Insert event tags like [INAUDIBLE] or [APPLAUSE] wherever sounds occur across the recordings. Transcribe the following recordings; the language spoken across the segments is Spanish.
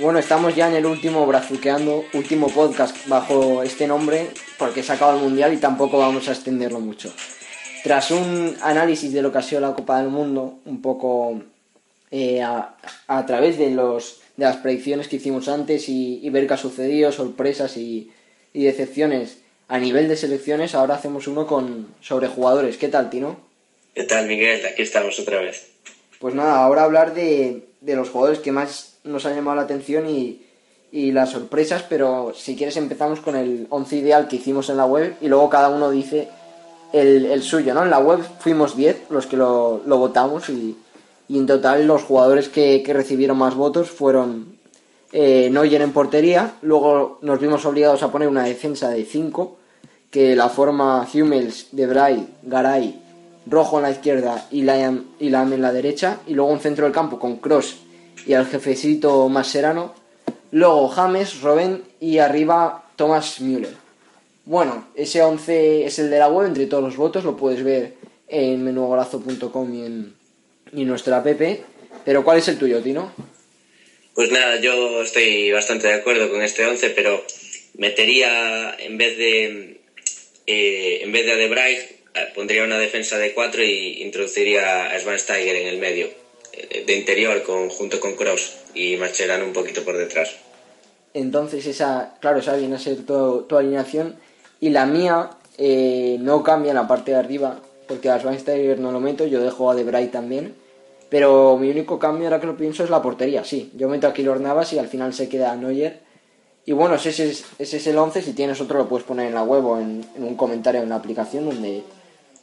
Bueno, estamos ya en el último Brazuqueando, último podcast bajo este nombre, porque se acaba el Mundial y tampoco vamos a extenderlo mucho. Tras un análisis de lo que ha sido la Copa del Mundo, un poco eh, a, través de, los, de las predicciones que hicimos antes y, ver qué ha sucedido, sorpresas y, y, decepciones a nivel de selecciones, ahora hacemos uno con sobre jugadores. ¿Qué tal, Tino? ¿Qué tal, Miguel? Aquí estamos otra vez. Pues nada, ahora hablar de, de los jugadores que más nos ha llamado la atención y, las sorpresas, pero si quieres empezamos con el 11 ideal que hicimos en la web y luego cada uno dice el, suyo, ¿no? En la web fuimos 10 los que lo, votamos y, en total los jugadores que, recibieron más votos fueron eh, en portería, luego nos vimos obligados a poner una defensa de 5, que la forma Hummels, Debray, Garay, Rojo en la izquierda y Lam, y en la derecha, y luego un centro del campo con Cross y al jefecito más serano. Luego James, Robben y arriba Thomas Müller. Bueno, ese 11 es el de la web entre todos los votos, lo puedes ver en menugolazo.com y en, y nuestra app. Pero ¿cuál es el tuyo, Tino? Pues nada, yo estoy bastante de acuerdo con este 11, pero metería en vez de eh, en vez de eh, pondría una defensa de 4 y introduciría a Schweinsteiger en el medio de interior con, junto con Cross y Macherano un poquito por detrás. Entonces esa, claro, esa viene a ser tu, alineación y la mía eh, no cambia en la parte de arriba porque a Schweinsteiger no lo meto, yo dejo a Debray también, pero mi único cambio ahora que lo pienso es la portería, sí, yo meto aquí los Navas y al final se queda Neuer y bueno, ese es, ese es el 11, si tienes otro lo puedes poner en la web en, en un comentario en la aplicación donde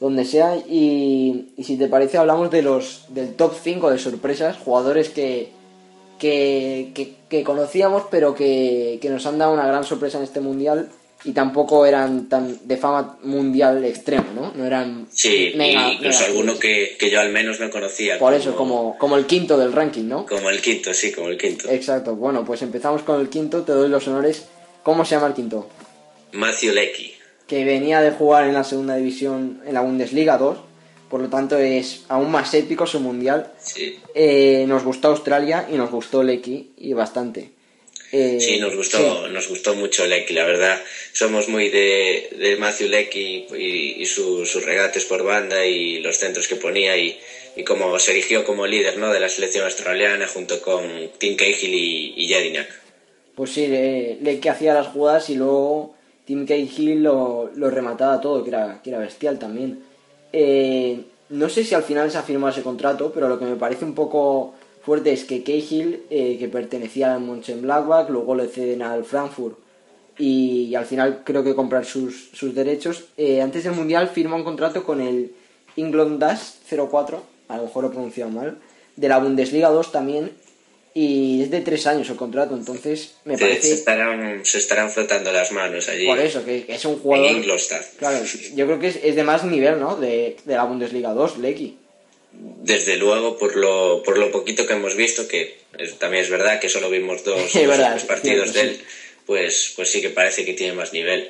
donde sea. Y, si te parece, hablamos de los del top 5 de sorpresas, jugadores que, que, que, conocíamos, pero que, que, nos han dado una gran sorpresa en este mundial. Y tampoco eran tan de fama mundial extremo, ¿no? No eran. Sí, incluso alguno que, yo al menos no conocía. Por eso, como, como el quinto del ranking, ¿no? Como el quinto, sí, como el quinto. Exacto. Bueno, pues empezamos con el quinto, te doy los honores. ¿Cómo se llama el quinto? Matthew Lecky que venía de jugar en la segunda división, en la Bundesliga 2, por lo tanto es aún más épico su mundial. Sí. Eh, nos gustó Australia y nos gustó Lecky y bastante. Eh, sí, nos gustó, nos gustó mucho Lecky, la verdad. Somos muy de, de Matthew Lecky y, sus regates por banda y los centros que ponía y, y como se erigió como líder ¿no? de la selección australiana junto con Tim Cahill y, y Jedinak. Pues sí, Lecky hacía las jugadas y luego Tim Cahill lo, lo remataba todo, que era, que era bestial también. Eh, no sé si al final se ha firmado ese contrato, pero lo que me parece un poco fuerte es que Cahill, eh, que pertenecía al Mönchengladbach, luego le ceden al Frankfurt y, al final creo que comprar sus, sus derechos. Eh, antes del Mundial firma un contrato con el England Dash 04, a lo mejor lo he pronunciado mal, de la Bundesliga 2 también, y es de tres años el contrato, entonces me parece... Se estarán, se estarán frotando las manos allí. Por eso, que es un jugador... Claro, yo creo que es, de más nivel, ¿no? De, de la Bundesliga 2, Lecky. Desde luego, por lo, por lo poquito que hemos visto, que también es verdad que solo vimos dos, [LAUGHS] partidos de él, pues, pues sí que parece que tiene más nivel.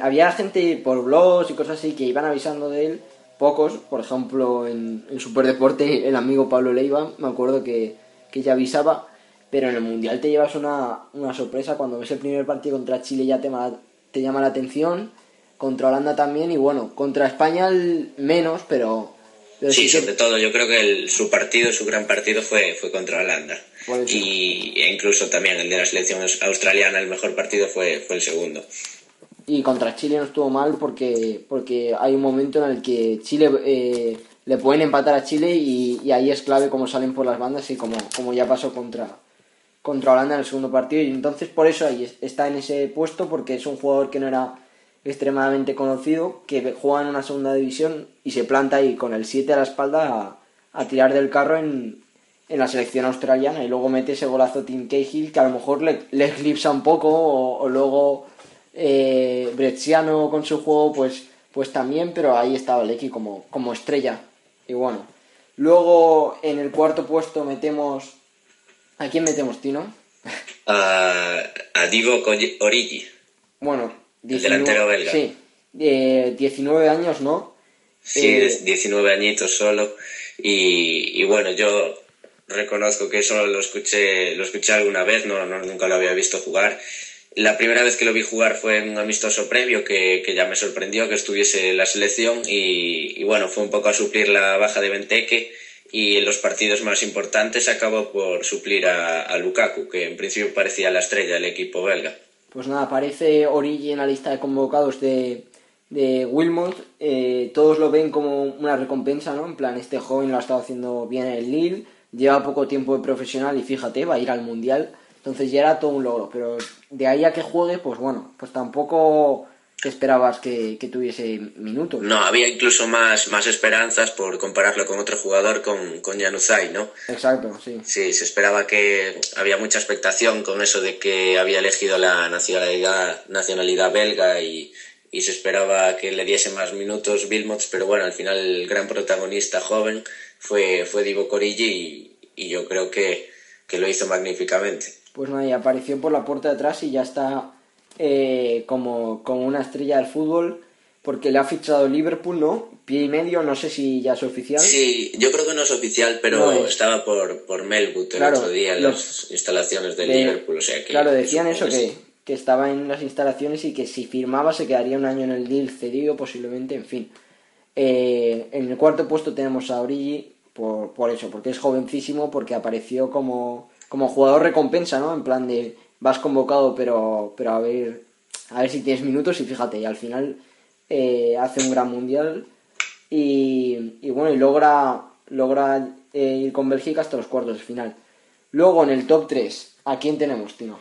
había gente por blogs y cosas así que iban avisando de él, pocos, por ejemplo en, en Superdeporte el amigo Pablo Leiva, me acuerdo que que ya avisaba, pero en el Mundial te llevas una, sorpresa cuando ves el primer partido contra Chile ya te, te llama la atención, contra Holanda también y bueno, contra España menos, pero... sí, sobre todo yo creo que su partido, su gran partido fue, fue contra Holanda. Y e incluso también el de la selección australiana, el mejor partido fue, fue el segundo. Y contra Chile no estuvo mal porque, porque hay un momento en el que Chile eh, le pueden empatar a Chile y, ahí es clave cómo salen por las bandas y como, como ya pasó contra, contra Holanda en el segundo partido y entonces por eso ahí está en ese puesto porque es un jugador que no era extremadamente conocido, que juega en una segunda división y se planta ahí con el 7 a la espalda a, tirar del carro en, la selección australiana y luego mete ese golazo Tim Cahill que a lo mejor le, le eclipsa un poco o, luego eh, Brecciano con su juego pues, pues también, pero ahí estaba Lecky como, como estrella. Y bueno, luego en el cuarto puesto metemos... ¿A quién metemos, Tino? [LAUGHS] A, a Divo Origi. Bueno, el delantero belga. Sí, eh, 19 años, ¿no? Sí, eh, 19 añitos solo. Y, y, bueno, yo reconozco que solo lo escuché, lo escuché alguna vez, no, no, nunca lo había visto jugar. La primera vez que lo vi jugar fue en un amistoso previo que, que ya me sorprendió que estuviese en la selección y, bueno, fue un poco a suplir la baja de Benteke y en los partidos más importantes acabó por suplir a, a Lukaku, que en principio parecía la estrella del equipo belga pues nada, aparece Origi en la lista de convocados de, de Wilmot. Eh, todos lo ven como una recompensa, ¿no? En plan, este joven lo ha estado haciendo bien en el Lille, lleva poco tiempo de profesional y fíjate, va a ir al Mundial. Entonces ya era todo un logro, pero de ahí a que juegue, pues bueno, pues tampoco esperabas que, tuviese minutos. No, había incluso más, más esperanzas por compararlo con otro jugador, con, con Januzaj, ¿no? Exacto, sí. Sí, se esperaba que había mucha expectación con eso de que había elegido la nacionalidad, nacionalidad belga y, y se esperaba que le diese más minutos Wilmots, pero bueno, al final el gran protagonista joven fue, fue Divo Corigi y, y yo creo que, que lo hizo magníficamente. Pues nada, y apareció por la puerta de atrás y ya está eh, como, como una estrella del fútbol porque le ha fichado Liverpool, ¿no? Pie y medio, no sé si ya es oficial. Sí, yo creo que no es oficial, pero estaba por, por Melwood el otro día en las instalaciones de, Liverpool, o sea que... Claro, decían eso, que, que, estaba en las instalaciones y que si firmaba se quedaría un año en el deal cedido posiblemente, en fin. Eh, en el cuarto puesto tenemos a Origi, por, por eso, porque es jovencísimo, porque apareció como, como jugador recompensa, ¿no? En plan de vas convocado, pero, pero a ver a ver si tienes minutos y fíjate, y al final eh, hace un gran mundial y, y bueno, y logra, logra eh, ir con Bélgica hasta los cuartos de final. Luego en el top 3, ¿a quién tenemos, Tino?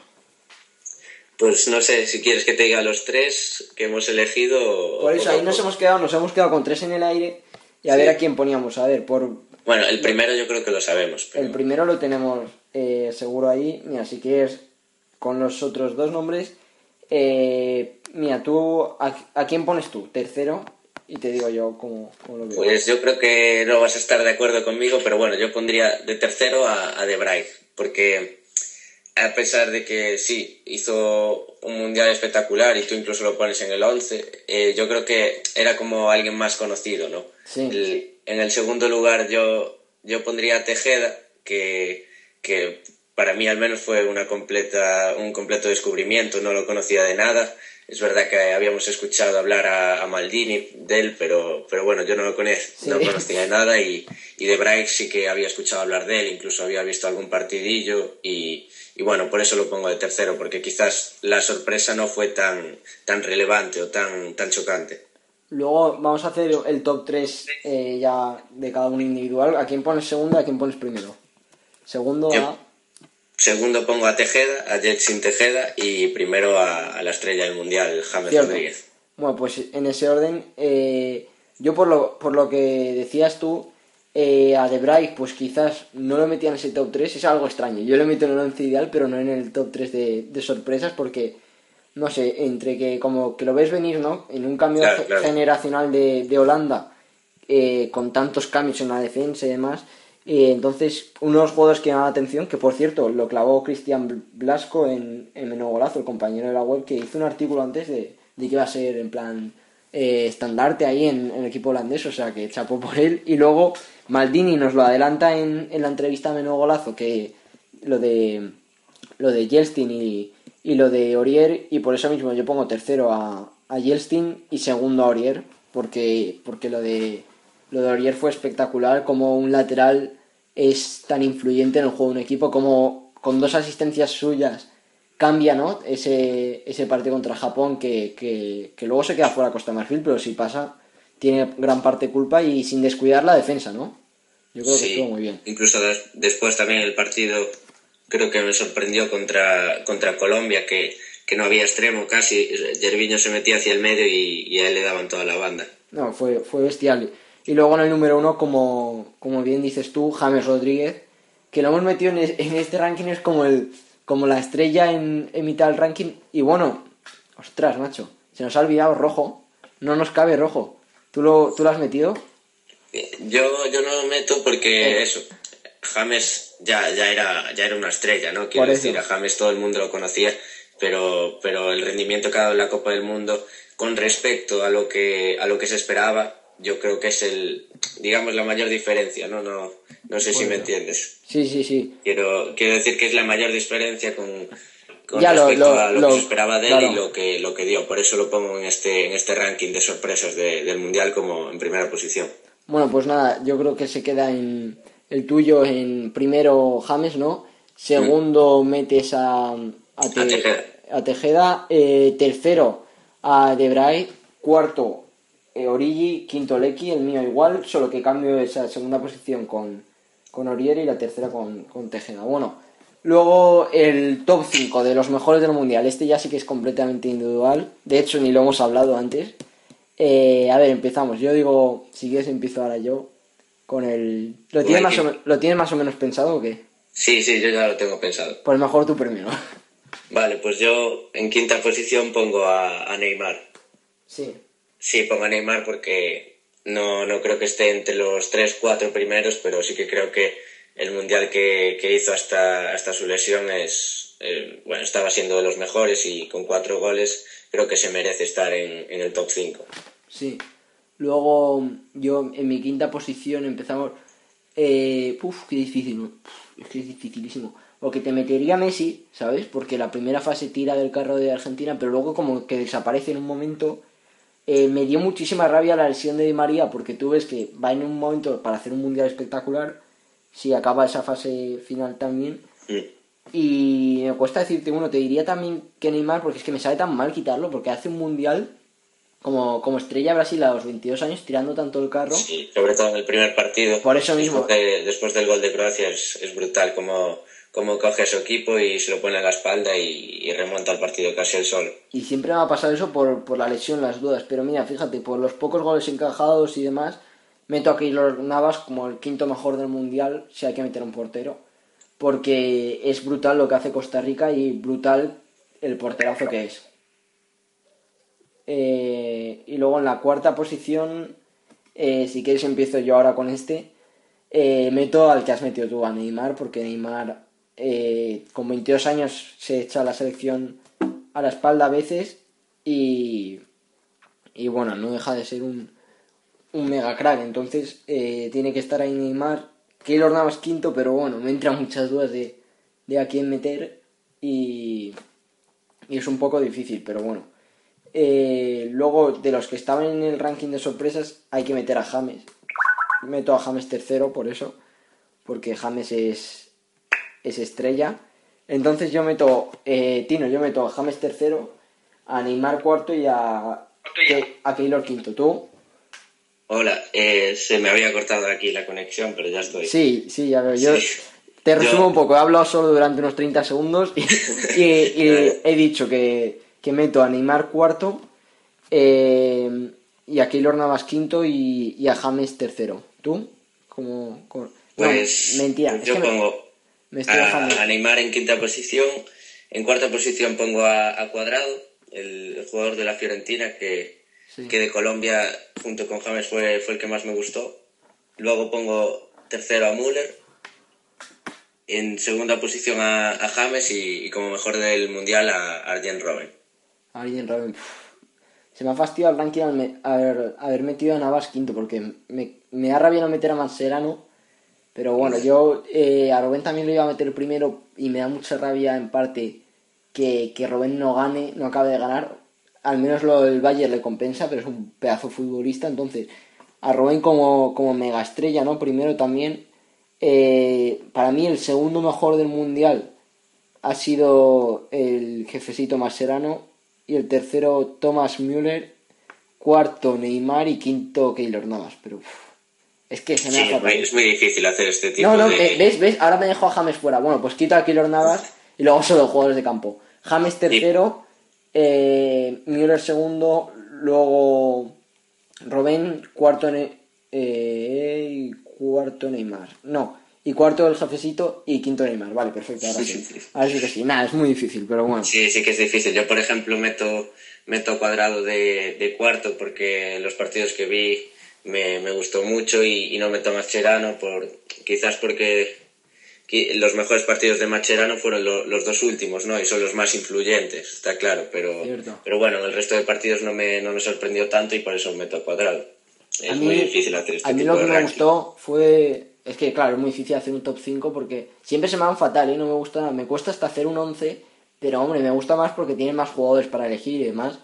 Pues no sé, si quieres que te diga los tres que hemos elegido. Por eso, ahí nos hemos quedado, nos hemos quedado con tres en el aire y a ver a quién poníamos. A ver, por. Bueno, el primero yo creo que lo sabemos. El primero lo tenemos eh, seguro ahí. Mira, si quieres, con los otros dos nombres. Eh, mira, tú, a, quién pones tú? Tercero, y te digo yo cómo, lo veo. Pues yo creo que no vas a estar de acuerdo conmigo, pero bueno, yo pondría de tercero a, a De Vrij, porque a pesar de que sí, hizo un mundial espectacular y tú incluso lo pones en el 11, eh, yo creo que era como alguien más conocido, ¿no? Sí. En el segundo lugar yo, yo pondría a Tejeda, que, que para mí al menos fue una completa, un completo descubrimiento, no lo conocía de nada. Es verdad que habíamos escuchado hablar a, Maldini de él, pero, pero bueno, yo no lo conocía, no conocía de nada y, y de Bright sí que había escuchado hablar de él, incluso había visto algún partidillo y, y bueno, por eso lo pongo de tercero, porque quizás la sorpresa no fue tan, tan relevante o tan, tan chocante. Luego vamos a hacer el top 3 eh, ya de cada uno individual. ¿A quién pones segundo y a quién pones primero? Segundo a... Segundo pongo a Tejeda, a Jetsin Tejeda y primero a, la estrella del mundial, James Rodríguez. Bueno, pues en ese orden, eh, yo por lo, por lo que decías tú, eh, a Debray, pues quizás no lo metía en ese top 3, es algo extraño. Yo lo meto en el 11 ideal, pero no en el top 3 de, sorpresas, porque, no sé, entre que como que lo ves venir, ¿no? En un cambio generacional de, de Holanda, eh, con tantos cambios en la defensa y demás, y entonces, unos jugadores que llaman la atención, que por cierto lo clavó Cristian Blasco en, en Menogolazo, el compañero de la web, que hizo un artículo antes de, de que iba a ser en plan eh, estandarte ahí en, el equipo holandés, o sea que chapó por él. Y luego Maldini nos lo adelanta en, en la entrevista a Menogolazo, que lo de lo de Yeltsin y, y lo de Orier, y por eso mismo yo pongo tercero a, a Yeltsin y segundo a Orier, porque, porque lo de lo de Orier fue espectacular, como un lateral es tan influyente en el juego de un equipo, como con dos asistencias suyas cambia ¿no? ese, ese partido contra Japón que, que, luego se queda fuera Costa Marfil, pero si pasa tiene gran parte culpa y sin descuidar la defensa, ¿no? Yo creo que estuvo muy bien. Incluso después también el partido creo que me sorprendió contra, contra Colombia que que no había extremo casi. Gerviño se metía hacia el medio y, a él le daban toda la banda. No, fue, fue bestial. Y luego en el número uno, como, como bien dices tú, James Rodríguez, que lo hemos metido en, este ranking, es como, el, como la estrella en, en mitad del ranking. Y bueno, ostras, macho, se nos ha olvidado rojo. No nos cabe rojo. ¿Tú lo, tú lo has metido? Yo, yo no lo meto porque eso, James ya, ya, era, ya era una estrella, ¿no? Quiero decir, a James todo el mundo lo conocía, pero, pero el rendimiento que ha dado en la Copa del Mundo con respecto a lo que, a lo que se esperaba, yo creo que es el, digamos, la mayor diferencia, ¿no? No, no sé si me entiendes. Sí, sí, sí. Quiero, quiero decir que es la mayor diferencia con, con respecto a lo, que se esperaba de él y lo que, lo que dio. Por eso lo pongo en este, en este ranking de sorpresas del Mundial como en primera posición. Bueno, pues nada, yo creo que se queda en el tuyo en primero James, ¿no? Segundo metes a, a, Tejeda. Eh, tercero a Debray. Cuarto eh, Origi. Quinto Lecky, el mío igual, solo que cambio esa segunda posición con, con Oriere y la tercera con, con Tejeda. Bueno, luego el top 5 de los mejores del mundial. Este ya sí que es completamente individual. De hecho, ni lo hemos hablado antes. Eh, a ver, empezamos. Yo digo, si quieres empiezo ahora yo con el... ¿Lo tienes, más o, ¿Lo tienes más o menos pensado o qué? Sí, sí, yo ya lo tengo pensado. Pues mejor tu primero. Vale, pues yo en quinta posición pongo a, Neymar. Sí. Sí, pongo a Neymar porque no, no creo que esté entre los tres, cuatro primeros, pero sí que creo que el mundial que, hizo hasta, hasta su lesión es, eh, bueno, estaba siendo de los mejores y con cuatro goles creo que se merece estar en, el top 5. Sí. Luego yo en mi quinta posición empezamos... Eh, uf, qué difícil. es que es dificilísimo. Porque te metería Messi, ¿sabes? Porque la primera fase tira del carro de Argentina, pero luego como que desaparece en un momento. Eh, me dio muchísima rabia la lesión de Di María, porque tú ves que va en un momento para hacer un mundial espectacular. Si acaba esa fase final también. Y me cuesta decirte, bueno, te diría también que Neymar, porque es que me sabe tan mal quitarlo, porque hace un mundial como, como estrella Brasil a los 22 años tirando tanto el carro. Sí, sobre todo en el primer partido. Por eso mismo. después del gol de Croacia es, es brutal como, como coge a su equipo y se lo pone a la espalda y, remonta el partido casi el solo. Y siempre me ha pasado eso por, por la lesión, las dudas. Pero mira, fíjate, por los pocos goles encajados y demás, meto a Keylor Navas como el quinto mejor del mundial, si hay que meter un portero porque es brutal lo que hace Costa Rica y brutal el porterazo que es. Eh, y luego en la cuarta posición, eh, si quieres empiezo yo ahora con este, eh, meto al que has metido tú, a Neymar, porque Neymar con 22 años se echa la selección a la espalda a veces y, y bueno, no deja de ser un, un mega crack, entonces tiene que estar ahí Neymar Keylor Navas quinto, pero bueno, me entran muchas dudas de, de a quién meter y, y es un poco difícil, pero bueno. Eh, luego, de los que estaban en el ranking de sorpresas, hay que meter a James. Meto a James tercero por eso, porque James es, es estrella. Entonces yo meto, eh, Tino, yo meto a James tercero, a Neymar cuarto y a, a Keylor quinto. ¿Tú? Hola, eh, se me había cortado aquí la conexión, pero ya estoy. Sí, sí, ya veo. Yo te resumo un poco. He hablado solo durante unos 30 segundos y, [LAUGHS] he dicho que, meto a Neymar cuarto eh, y a Keylor Navas quinto y, a James tercero. ¿Tú? Como, Pues mentira. Yo pongo a, Neymar en quinta posición. En cuarta posición pongo a, Cuadrado, el jugador de la Fiorentina que que de Colombia junto con James fue, fue el que más me gustó. Luego pongo tercero a Müller, en segunda posición a, James y, como mejor del mundial a Arjen Robben. Robben. Se me ha fastidiado el ranking al haber, haber, metido a Navas quinto porque me, me da rabia no meter a Manserano. Pero bueno, yo eh, a Robben también lo iba a meter primero y me da mucha rabia en parte que, que Robben no gane, no acabe de ganar al menos lo del Bayern le compensa, pero es un pedazo futbolista, entonces a Robben como, como mega estrella, ¿no? Primero también, eh, para mí el segundo mejor del Mundial ha sido el jefecito Mascherano y el tercero Thomas Müller, cuarto Neymar y quinto Keylor Navas, pero es que se me hace es muy difícil hacer este tipo no, no, ¿ves? ¿ves? Ahora me dejo a James fuera. Bueno, pues quito a Keylor Navas y luego solo jugadores de campo. James tercero, Eh, Müller segundo, luego Robén, cuarto, ne eh, cuarto Neymar. No, y cuarto el jefecito y quinto Neymar. Vale, perfecto, ahora sí. Ahora sí que sí. Nada, es muy difícil, pero bueno. Sí, sí que es difícil. Yo, por ejemplo, meto, meto cuadrado de, de cuarto porque los partidos que vi me, me gustó mucho y, y no meto Mascherano por, quizás porque los mejores partidos de Macherano fueron los dos últimos, ¿no? Y son los más influyentes, está claro, pero, pero bueno, el resto de partidos no me, no me sorprendió tanto y por eso meto cuadrado. Es muy difícil hacer este A mí lo que me gustó fue... Es que, claro, es muy difícil hacer un top 5 porque siempre se me van fatal, ¿eh? No me gusta, me cuesta hasta hacer un 11, pero hombre, me gusta más porque tiene más jugadores para elegir y demás.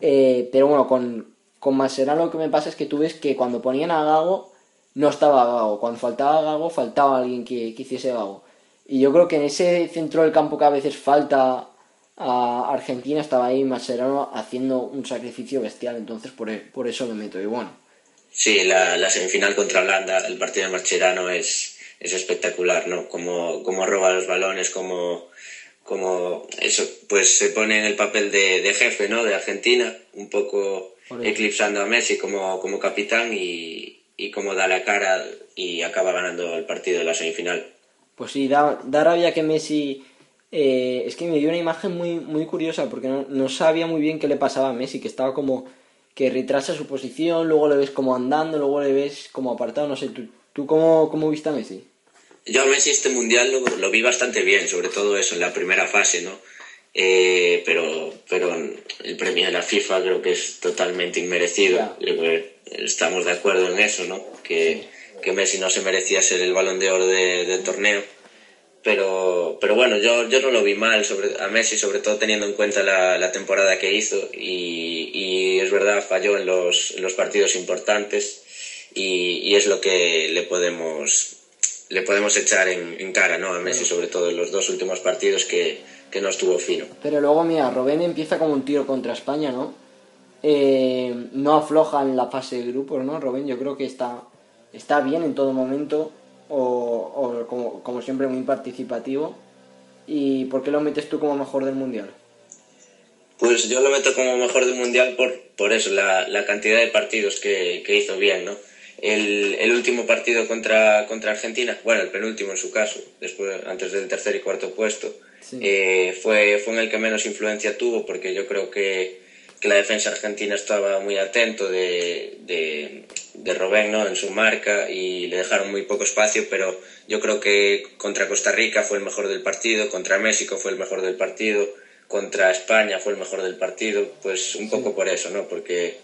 Eh, pero bueno, con, con Maserano lo que me pasa es que tú ves que cuando ponían a Gago no estaba Gago. Cuando faltaba Gago, faltaba alguien que, que hiciese Gago. Y yo creo que en ese centro del campo que a veces falta a Argentina, estaba ahí Mascherano haciendo un sacrificio bestial. Entonces, por, e, por eso me meto. Y bueno. Sí, la, la semifinal contra Holanda, el partido de Mascherano es, es espectacular, ¿no? Como, como roba los balones, como, como eso, pues se pone en el papel de, de jefe, ¿no? De Argentina, un poco eclipsando a Messi como, como capitán y, y cómo da la cara y acaba ganando el partido de la semifinal. Pues sí, da, da rabia que Messi... Eh, es que me dio una imagen muy, muy curiosa porque no, no, sabía muy bien qué le pasaba a Messi, que estaba como que retrasa su posición, luego le ves como andando, luego le ves como apartado, no sé, ¿tú, tú cómo, cómo viste a Messi? Yo a Messi este mundial lo, lo vi bastante bien, sobre todo eso, en la primera fase, ¿no? Eh, pero, pero el premio de la FIFA creo que es totalmente inmerecido. Estamos de acuerdo en eso, ¿no? Que, que, Messi no se merecía ser el balón de oro de, del torneo. Pero, pero bueno, yo, yo no lo vi mal sobre, a Messi, sobre todo teniendo en cuenta la, la temporada que hizo. Y, y, es verdad, falló en los, en los partidos importantes. Y, y, es lo que le podemos, le podemos echar en, en cara, ¿no? A Messi, sobre todo en los dos últimos partidos que que no estuvo fino. Pero luego, mira, Robén empieza como un tiro contra España, ¿no? Eh, no afloja en la fase de grupos, ¿no? Robén yo creo que está, está bien en todo momento, o, o como, como, siempre muy participativo. ¿Y por qué lo metes tú como mejor del Mundial? Pues yo lo meto como mejor del Mundial por, por eso, la, la cantidad de partidos que, que hizo bien, ¿no? El, el, último partido contra, contra Argentina, bueno, el penúltimo en su caso, después, antes del tercer y cuarto puesto, sí. eh, fue, fue en el que menos influencia tuvo, porque yo creo que, que la defensa argentina estaba muy atento de, de, de Robén ¿no? en su marca y le dejaron muy poco espacio, pero yo creo que contra Costa Rica fue el mejor del partido, contra México fue el mejor del partido, contra España fue el mejor del partido, pues un poco por eso, ¿no? Porque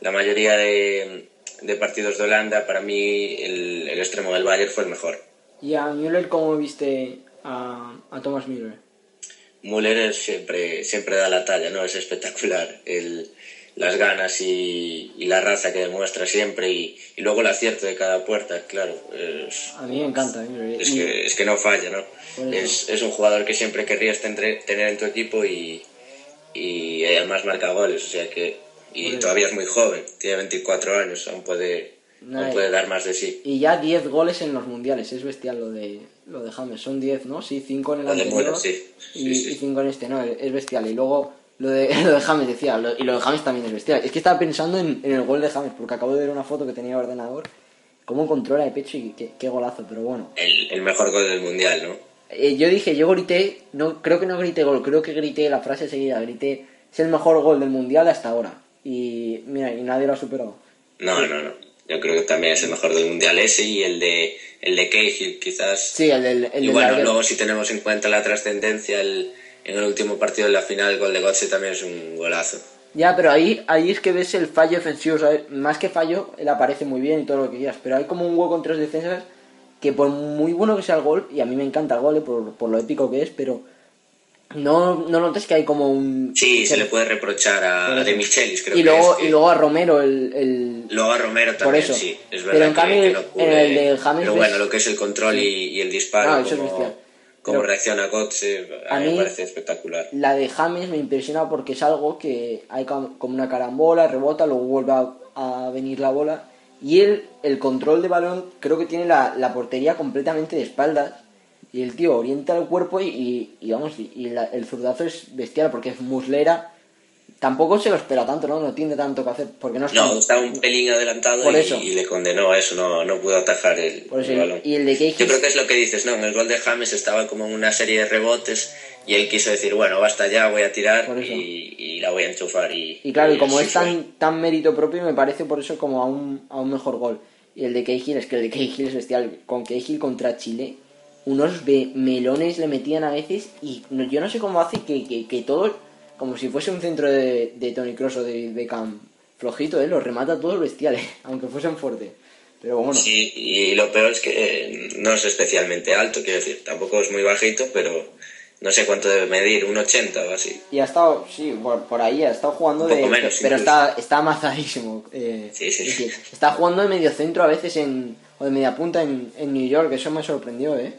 la mayoría de de partidos de Holanda, para mí el, el, extremo del Bayern fue el mejor. ¿Y a Müller cómo viste a, a Thomas Müller? Müller siempre, siempre da la talla, ¿no? Es espectacular. El, las ganas y, y, la raza que demuestra siempre y, y, luego el acierto de cada puerta, claro. Es, a mí me encanta. Es que, es que no falla, ¿no? Es, es, un jugador que siempre querrías tener, tener en tu equipo y, y además marca goles, o sea que y todavía es muy joven, tiene 24 años, aún puede, no, puede dar más de sí. Y ya 10 goles en los mundiales, es bestial lo de, lo de James, son 10, ¿no? Sí, 5 en el anterior sí. y 5 sí, sí. en este, no, es bestial. Y luego lo de, [LAUGHS] lo de James decía, lo, y lo de James también es bestial. Es que estaba pensando en, en, el gol de James, porque acabo de ver una foto que tenía el ordenador, cómo controla de pecho y qué, qué golazo, pero bueno. El, el, mejor gol del mundial, ¿no? Eh, yo dije, yo grité, no, creo que no grité gol, creo que grité la frase seguida, grité, es el mejor gol del mundial hasta ahora y mira, y nadie lo ha superado. No, no, no. Yo creo que también es el mejor del mundial ese y el de el de Cahill quizás. Sí, el del el Y bueno, de luego si tenemos en cuenta la trascendencia el, en el último partido de la final el gol de Götze también es un golazo. Ya, pero ahí, ahí es que ves el fallo defensivo, ¿sabes? Más que fallo, él aparece muy bien y todo lo que quieras, pero hay como un hueco en tres defensas que por muy bueno que sea el gol, y a mí me encanta el gol eh, por, por lo épico que es, pero no, no notas que hay como un... Sí, se le puede reprochar a, a De Michelis, creo y luego, que es, Y luego a Romero, el... el... Luego a Romero también, Por eso. sí. Es verdad pero en cambio, que no en el de James... Pero bueno, lo que es el control sí. y, y, el disparo, ah, como, como reacciona Götze, a, a mí me parece espectacular. La de James me impresiona porque es algo que hay como una carambola, rebota, luego vuelve a, a venir la bola... Y él, el control de balón, creo que tiene la, la portería completamente de espaldas y el tío orienta el cuerpo y, y, y vamos, y, la, el zurdazo es bestial porque es muslera tampoco se lo espera tanto, ¿no? No tiene tanto que hacer, porque no está... No, un pelín adelantado Por y, eso. y le condenó a eso, no, no pudo atajar el, Por eso, el balón. y el de Cahill Yo creo que es lo que dices, ¿no? En el gol de James estaba como en una serie de rebotes y él quiso decir, bueno, basta ya, voy a tirar y, y la voy a enchufar. Y, Y claro, y como es fue. tan, tan mérito propio, me parece por eso como a un, a un mejor gol. Y el de Cahill, es que el de Cahill es bestial. Con Cahill contra Chile, unos melones le metían a veces y no- yo no sé cómo hace que, que, que todo, como si fuese un centro de, de Tony Cross o de Beckham flojito, ¿eh? los remata todos bestiales, [LAUGHS] aunque fuesen fuertes. Pero bueno, Sí, y lo peor es que eh, no es especialmente alto, quiero decir, tampoco es muy bajito, pero no sé cuánto debe medir, un 80 o así. y ha estado, sí, por, por ahí, ha estado jugando Un de... menos, pero incluso. está, está amazadísimo. eh, Sí, sí. es decir, está jugando de medio centro a veces en, o de media punta en, en New York, eso me sorprendió, ¿eh?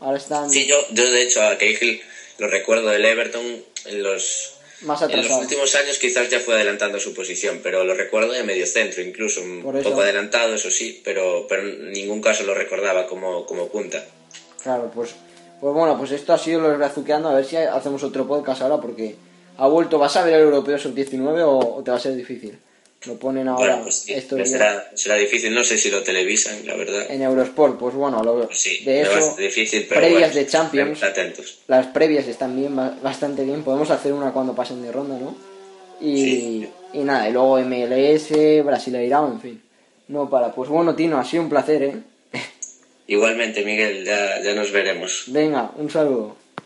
Ahora están Sí, yo, yo de hecho a Cahill lo recuerdo del Everton en los, más en los últimos años quizás ya fue adelantando su posición, pero lo recuerdo de medio centro incluso, un poco adelantado, eso sí, pero, pero en ningún caso lo recordaba como, como punta. Claro, pues, pues bueno, pues esto ha sido los brazuqueando. A ver si hacemos otro podcast ahora porque ha vuelto. ¿Vas a ver el europeo sub-19 o, o te va a ser difícil? Lo ponen ahora Bueno, pues sí, estos será, será difícil, no sé si lo televisan, la verdad. en Eurosport. Pues bueno, lo, Pues sí, de eso, ser difícil, pero previas bueno, de Champions, atentos. las previas están bien, ba- bastante bien. Podemos hacer una cuando pasen de ronda, ¿no? Y, Sí. y nada, y luego MLS, Brasileirao, en fin. No para. Pues bueno, Tino, ha sido un placer, ¿eh? Igualmente, Miguel, ya, ya nos veremos. Venga, un saludo.